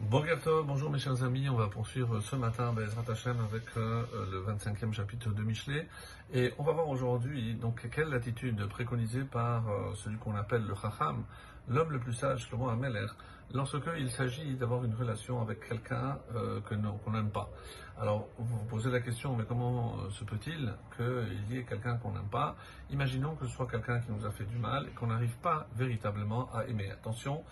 Bonjour mes chers amis, on va poursuivre ce matin Bezrat Hashem avec euh, le 25e chapitre de Michelet. Et on va voir aujourd'hui donc quelle attitude préconisée par euh, celui qu'on appelle le Chacham, l'homme le plus sage, roi Ameler, lorsque il s'agit d'avoir une relation avec quelqu'un euh, que qu'on n'aime pas. Alors vous vous posez la question, mais comment euh, se peut-il qu'il y ait quelqu'un qu'on n'aime pas? Imaginons que ce soit quelqu'un qui nous a fait du mal et qu'on n'arrive pas véritablement à aimer. Attention,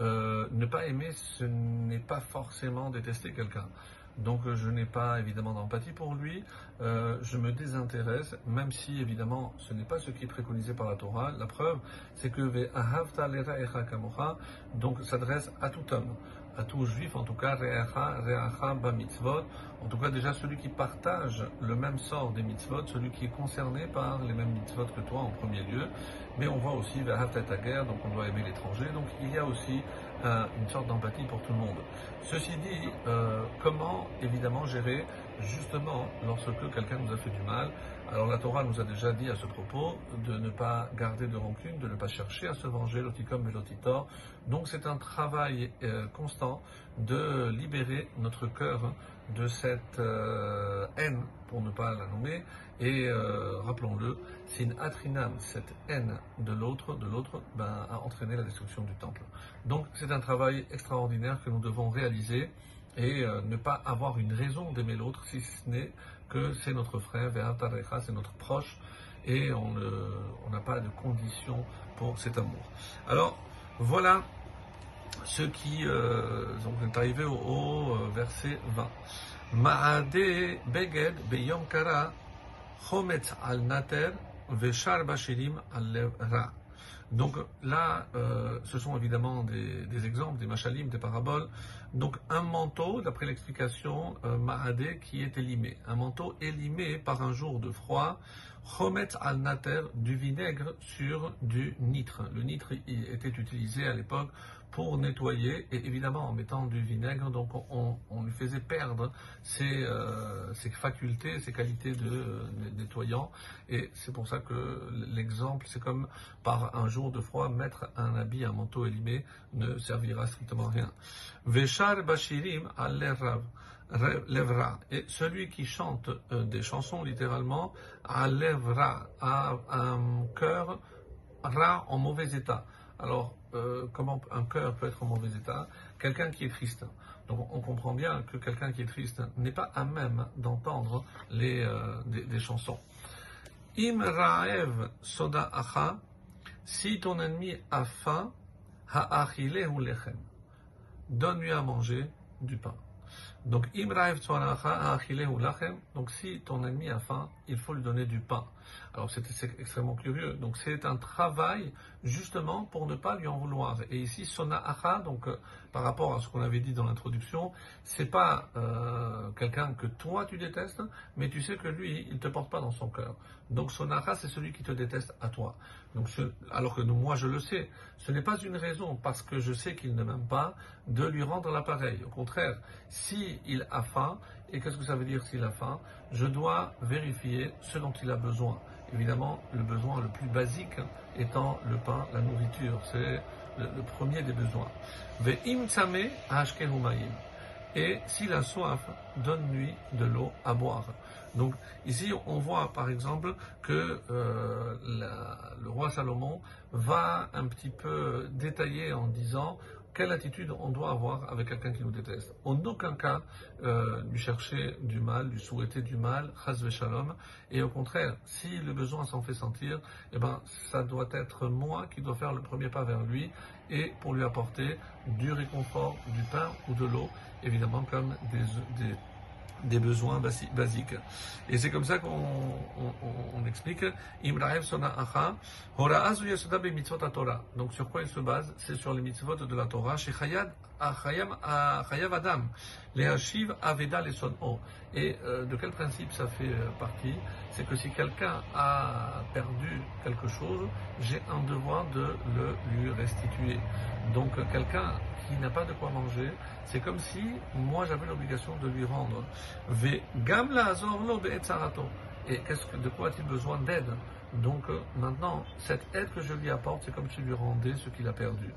euh, ne pas aimer, ce n'est pas forcément détester quelqu'un. Donc je n'ai pas évidemment d'empathie pour lui, euh, je me désintéresse, même si évidemment ce n'est pas ce qui est préconisé par la Torah. La preuve, c'est que donc s'adresse à tout homme, à tout juif en tout cas, en tout cas déjà celui qui partage le même sort des mitzvot, celui qui est concerné par les mêmes mitzvot que toi en premier lieu, mais on voit aussi guerre, donc on doit aimer l'étranger, donc il y a aussi euh, une sorte d'empathie pour tout le monde. Ceci dit, euh, comment évidemment gérer justement lorsque quelqu'un nous a fait du mal Alors la Torah nous a déjà dit à ce propos de ne pas garder de rancune, de ne pas chercher à se venger, l'oticum et l'otitor. Donc c'est un travail euh, constant de libérer notre cœur de cette haine, pour ne pas la nommer, et rappelons-le, c'est une atrinam, cette haine de l'autre, de l'autre, ben, a entraîné la destruction du temple. Donc c'est un travail extraordinaire que nous devons réaliser et euh, ne pas avoir une raison d'aimer l'autre si ce n'est que c'est notre frère, c'est notre proche et on n'a pas de conditions pour cet amour. Alors voilà ce qui euh, est arrivé au, euh, verset 20. Ma'ade beged beyom kara chometz al nater veshar bashirim al ra. Donc là, euh, ce sont évidemment des, exemples, des paraboles. Donc un manteau, d'après l'explication euh, qui est élimé. Un manteau élimé par un jour de froid, remet al nater, du vinaigre sur du nitre. Le nitre était utilisé à l'époque pour nettoyer, et évidemment en mettant du vinaigre, donc on, lui faisait perdre ses, euh, ses, facultés, ses qualités de, nettoyant, et c'est pour ça que l'exemple, c'est comme par un jour de froid, mettre un habit, un manteau élimé ne servira strictement à rien. Veshar bashirim al lèvera. Et celui qui chante euh, des chansons, littéralement, lèvera, a un cœur en mauvais état. Alors, euh, comment un cœur peut être en mauvais état? Quelqu'un qui est triste. Donc, on comprend bien que quelqu'un qui est triste n'est pas à même d'entendre les, euh, des, chansons. Im ra'ev soda acha, si ton ennemi a faim, ha'achile lechem. Donne-lui à manger du pain. Donc, donc si ton ennemi a faim, il faut lui donner du pain. Alors c'est extrêmement curieux. Donc c'est un travail justement pour ne pas lui en vouloir. Et ici, Sona donc euh, par rapport à ce qu'on avait dit dans l'introduction, c'est pas euh, quelqu'un que toi tu détestes, mais tu sais que lui, il te porte pas dans son cœur. Donc Sona c'est celui qui te déteste à toi. Donc alors que moi je le sais, ce n'est pas une raison parce que je sais qu'il ne m'aime pas de lui rendre l'appareil. Au contraire, si il a faim, et qu'est-ce que ça veut dire s'il a faim? Je dois vérifier ce dont il a besoin. Évidemment, le besoin le plus basique étant le pain, la nourriture. C'est le, premier des besoins. Et s'il a soif, donne-lui de l'eau à boire. Donc ici, on voit par exemple que euh, le roi Salomon va un petit peu détailler en disant quelle attitude on doit avoir avec quelqu'un qui nous déteste. En aucun cas euh, lui chercher du mal, lui souhaiter du mal, chas shalom, et au contraire, si le besoin s'en fait sentir, eh ben, ça doit être moi qui dois faire le premier pas vers lui et pour lui apporter du réconfort, du pain ou de l'eau, évidemment comme des, des des besoins basiques. Et c'est comme ça qu'on on, on explique Donc sur quoi il se base? C'est sur les mitzvot de la Torah. Chez Chayav Adam, les Hashiv Aveda les Sono. Et euh, de quel principe ça fait euh, partie? C'est que si quelqu'un a perdu quelque chose, j'ai un devoir de le lui restituer. Donc quelqu'un qui n'a pas de quoi manger, c'est comme si moi j'avais l'obligation de lui rendre. Et qu'est-ce que, de quoi a-t-il besoin d'aide? Donc euh, maintenant, cette aide que je lui apporte, c'est comme si je lui rendais ce qu'il a perdu.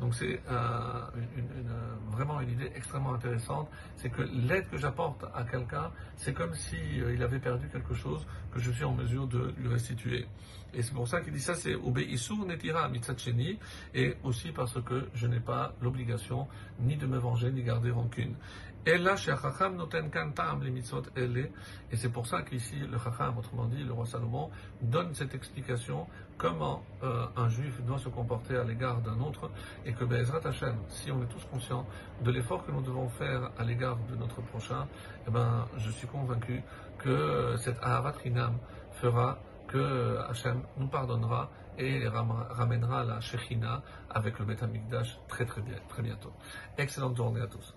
Donc c'est euh, une, vraiment une idée extrêmement intéressante, c'est que l'aide que j'apporte à quelqu'un, c'est comme s'il il avait perdu quelque chose que je suis en mesure de lui restituer. Et c'est pour ça qu'il dit ça, c'est Obeisur netira mitzatcheni, et aussi parce que je n'ai pas l'obligation ni de me venger, ni garder rancune. Et là, chez Chacham noten kantam les mitzvot et c'est pour ça qu'ici le Chacham, autrement dit le roi Salomon, donne explication comment euh, un juif doit se comporter à l'égard d'un autre, et que Bezrat Hashem, si on est tous conscients de l'effort que nous devons faire à l'égard de notre prochain, eh ben, je suis convaincu que cette Ahavat Rinam fera que Hachem nous pardonnera et ramènera la Shechina avec le Beth très très bien, très bientôt. Excellente journée à tous.